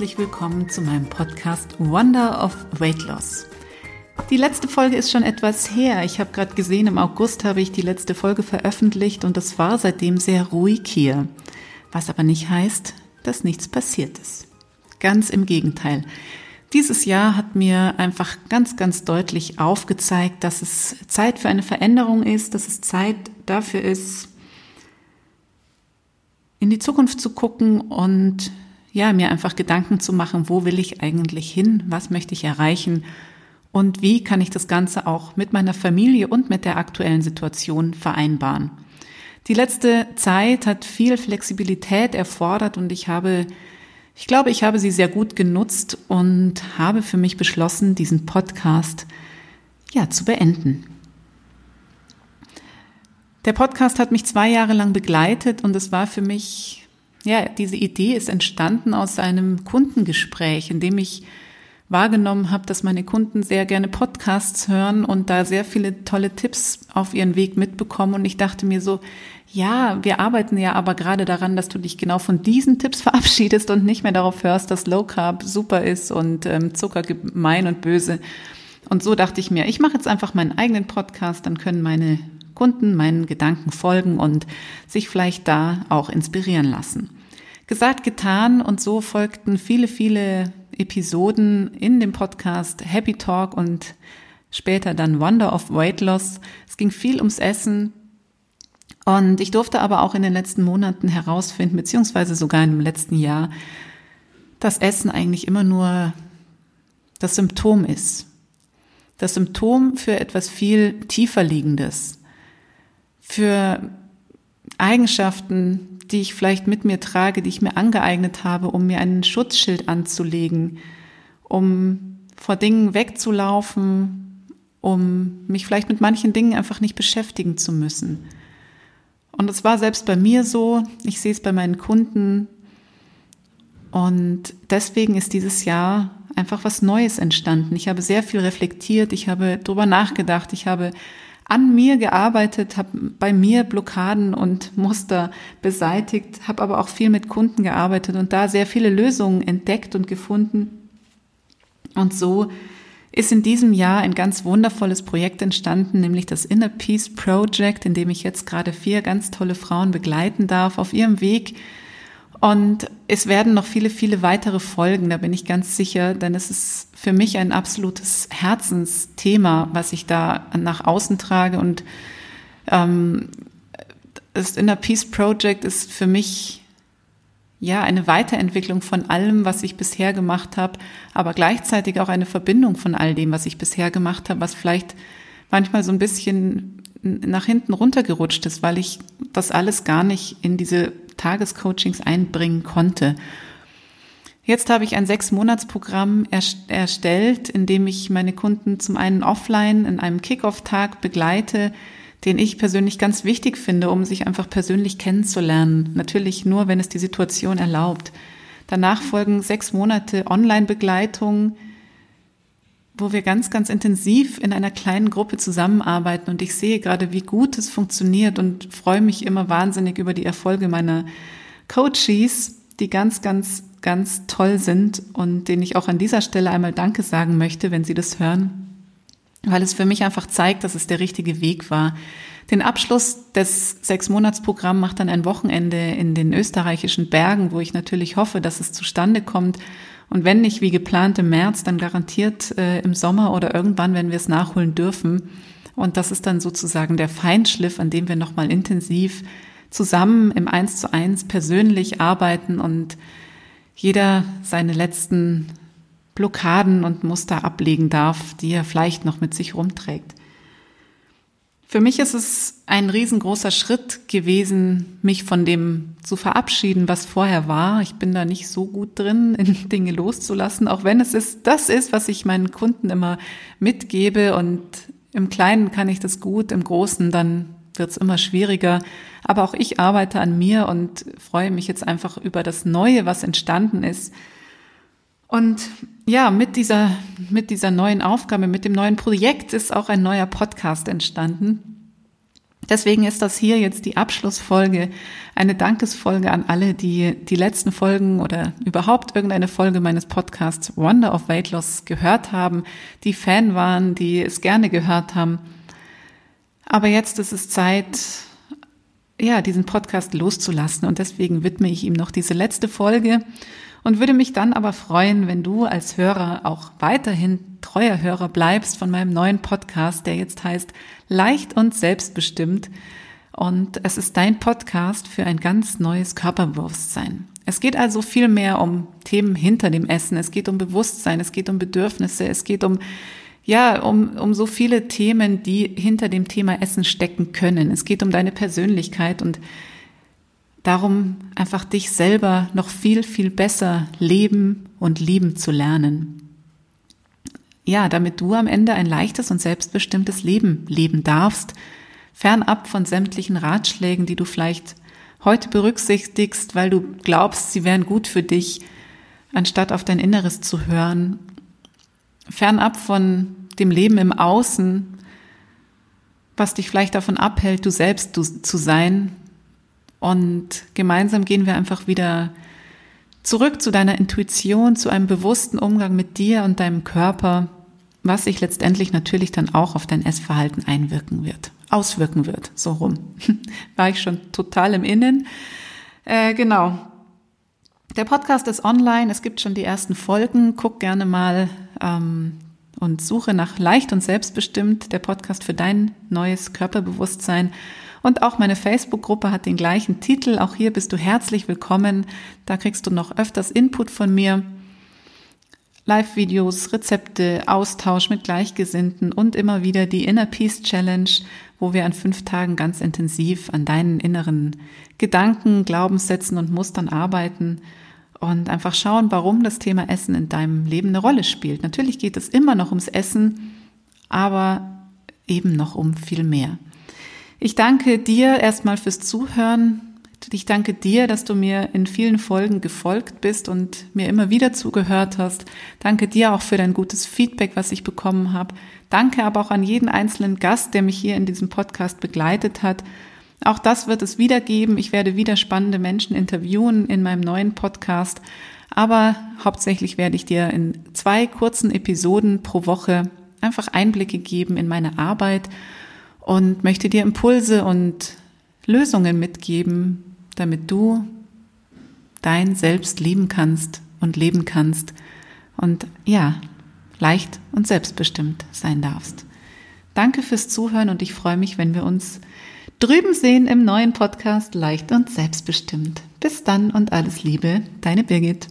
Herzlich willkommen zu meinem Podcast Wonder of Weight Loss. Die letzte Folge ist schon etwas her. Ich habe gerade gesehen, im August habe ich die letzte Folge veröffentlicht und es war seitdem sehr ruhig hier. Was aber nicht heißt, dass nichts passiert ist. Ganz im Gegenteil. Dieses Jahr hat mir einfach ganz, ganz deutlich aufgezeigt, dass es Zeit für eine Veränderung ist, dass es Zeit dafür ist, in die Zukunft zu gucken und ja, mir einfach Gedanken zu machen, wo will ich eigentlich hin, was möchte ich erreichen und wie kann ich das Ganze auch mit meiner Familie und mit der aktuellen Situation vereinbaren. Die letzte Zeit hat viel Flexibilität erfordert und ich habe, ich glaube, ich habe sie sehr gut genutzt und habe für mich beschlossen, diesen Podcast ja zu beenden. Der Podcast hat mich zwei Jahre lang begleitet und es war für mich, ja, diese Idee ist entstanden aus einem Kundengespräch, in dem ich wahrgenommen habe, dass meine Kunden sehr gerne Podcasts hören und da sehr viele tolle Tipps auf ihren Weg mitbekommen. Und ich dachte mir so, ja, wir arbeiten ja aber gerade daran, dass du dich genau von diesen Tipps verabschiedest und nicht mehr darauf hörst, dass Low Carb super ist und ähm, Zucker gemein und böse. Und so dachte ich mir, ich mache jetzt einfach meinen eigenen Podcast, dann können meine Kunden meinen Gedanken folgen und sich vielleicht da auch inspirieren lassen. Gesagt, getan und so folgten viele, viele Episoden in dem Podcast Happy Talk und später dann Wonder of Weight Loss. Es ging viel ums Essen, und ich durfte aber auch in den letzten Monaten herausfinden, beziehungsweise sogar im letzten Jahr, dass Essen eigentlich immer nur das Symptom ist. Das Symptom für etwas viel tiefer liegendes für Eigenschaften, die ich vielleicht mit mir trage, die ich mir angeeignet habe, um mir einen Schutzschild anzulegen, um vor Dingen wegzulaufen, um mich vielleicht mit manchen Dingen einfach nicht beschäftigen zu müssen. Und es war selbst bei mir so, ich sehe es bei meinen Kunden. Und deswegen ist dieses Jahr einfach was Neues entstanden. Ich habe sehr viel reflektiert, ich habe drüber nachgedacht, ich habe an mir gearbeitet, habe bei mir Blockaden und Muster beseitigt, habe aber auch viel mit Kunden gearbeitet und da sehr viele Lösungen entdeckt und gefunden. Und so ist in diesem Jahr ein ganz wundervolles Projekt entstanden, nämlich das Inner Peace Project, in dem ich jetzt gerade vier ganz tolle Frauen begleiten darf auf ihrem Weg und es werden noch viele, viele weitere Folgen, da bin ich ganz sicher, denn es ist für mich ein absolutes Herzensthema, was ich da nach außen trage. Und ähm, das Inner Peace Project ist für mich ja eine Weiterentwicklung von allem, was ich bisher gemacht habe, aber gleichzeitig auch eine Verbindung von all dem, was ich bisher gemacht habe, was vielleicht manchmal so ein bisschen nach hinten runtergerutscht ist, weil ich das alles gar nicht in diese Tagescoachings einbringen konnte. Jetzt habe ich ein Sechs-Monats-Programm erstellt, in dem ich meine Kunden zum einen offline in einem Kick-Off-Tag begleite, den ich persönlich ganz wichtig finde, um sich einfach persönlich kennenzulernen. Natürlich nur, wenn es die Situation erlaubt. Danach folgen sechs Monate Online-Begleitung, wo wir ganz, ganz intensiv in einer kleinen Gruppe zusammenarbeiten. Und ich sehe gerade, wie gut es funktioniert und freue mich immer wahnsinnig über die Erfolge meiner Coaches, die ganz, ganz, ganz toll sind und denen ich auch an dieser Stelle einmal Danke sagen möchte, wenn sie das hören, weil es für mich einfach zeigt, dass es der richtige Weg war. Den Abschluss des Sechs-Monats-Programms macht dann ein Wochenende in den österreichischen Bergen, wo ich natürlich hoffe, dass es zustande kommt und wenn nicht wie geplant im März, dann garantiert äh, im Sommer oder irgendwann, wenn wir es nachholen dürfen. Und das ist dann sozusagen der Feinschliff, an dem wir nochmal intensiv zusammen im Eins zu eins persönlich arbeiten und jeder seine letzten Blockaden und Muster ablegen darf, die er vielleicht noch mit sich rumträgt. Für mich ist es ein riesengroßer Schritt gewesen, mich von dem zu verabschieden, was vorher war. Ich bin da nicht so gut drin, in Dinge loszulassen, auch wenn es ist, das ist, was ich meinen Kunden immer mitgebe und im Kleinen kann ich das gut, im Großen dann wird es immer schwieriger. Aber auch ich arbeite an mir und freue mich jetzt einfach über das Neue, was entstanden ist. Und ja, mit dieser, mit dieser neuen Aufgabe, mit dem neuen Projekt ist auch ein neuer Podcast entstanden, Deswegen ist das hier jetzt die Abschlussfolge, eine Dankesfolge an alle, die die letzten Folgen oder überhaupt irgendeine Folge meines Podcasts Wonder of Weight Loss gehört haben, die Fan waren, die es gerne gehört haben. Aber jetzt ist es Zeit, ja, diesen Podcast loszulassen und deswegen widme ich ihm noch diese letzte Folge und würde mich dann aber freuen, wenn du als Hörer auch weiterhin treuer Hörer bleibst von meinem neuen Podcast, der jetzt heißt Leicht und Selbstbestimmt. Und es ist dein Podcast für ein ganz neues Körperbewusstsein. Es geht also viel mehr um Themen hinter dem Essen. Es geht um Bewusstsein, es geht um Bedürfnisse, es geht um ja, um, um so viele Themen, die hinter dem Thema Essen stecken können. Es geht um deine Persönlichkeit und darum, einfach dich selber noch viel, viel besser leben und lieben zu lernen. Ja, damit du am Ende ein leichtes und selbstbestimmtes Leben leben darfst, fernab von sämtlichen Ratschlägen, die du vielleicht heute berücksichtigst, weil du glaubst, sie wären gut für dich, anstatt auf dein Inneres zu hören, fernab von dem Leben im Außen, was dich vielleicht davon abhält, du selbst zu sein, und gemeinsam gehen wir einfach wieder zurück zu deiner Intuition, zu einem bewussten Umgang mit dir und deinem Körper, was sich letztendlich natürlich dann auch auf dein Essverhalten einwirken wird, auswirken wird, so rum. War ich schon total im Innen. Äh, genau. Der Podcast ist online, es gibt schon die ersten Folgen. Guck gerne mal ähm, und suche nach leicht und selbstbestimmt der Podcast für dein neues Körperbewusstsein. Und auch meine Facebook-Gruppe hat den gleichen Titel. Auch hier bist du herzlich willkommen. Da kriegst du noch öfters Input von mir. Live-Videos, Rezepte, Austausch mit Gleichgesinnten und immer wieder die Inner Peace Challenge, wo wir an fünf Tagen ganz intensiv an deinen inneren Gedanken, Glaubenssätzen und Mustern arbeiten und einfach schauen, warum das Thema Essen in deinem Leben eine Rolle spielt. Natürlich geht es immer noch ums Essen, aber eben noch um viel mehr. Ich danke dir erstmal fürs Zuhören. Ich danke dir, dass du mir in vielen Folgen gefolgt bist und mir immer wieder zugehört hast. Danke dir auch für dein gutes Feedback, was ich bekommen habe. Danke aber auch an jeden einzelnen Gast, der mich hier in diesem Podcast begleitet hat. Auch das wird es wieder geben. Ich werde wieder spannende Menschen interviewen in meinem neuen Podcast. Aber hauptsächlich werde ich dir in zwei kurzen Episoden pro Woche einfach Einblicke geben in meine Arbeit und möchte dir Impulse und Lösungen mitgeben, damit du dein Selbst lieben kannst und leben kannst und ja, leicht und selbstbestimmt sein darfst. Danke fürs Zuhören und ich freue mich, wenn wir uns drüben sehen im neuen Podcast Leicht und Selbstbestimmt. Bis dann und alles Liebe, deine Birgit.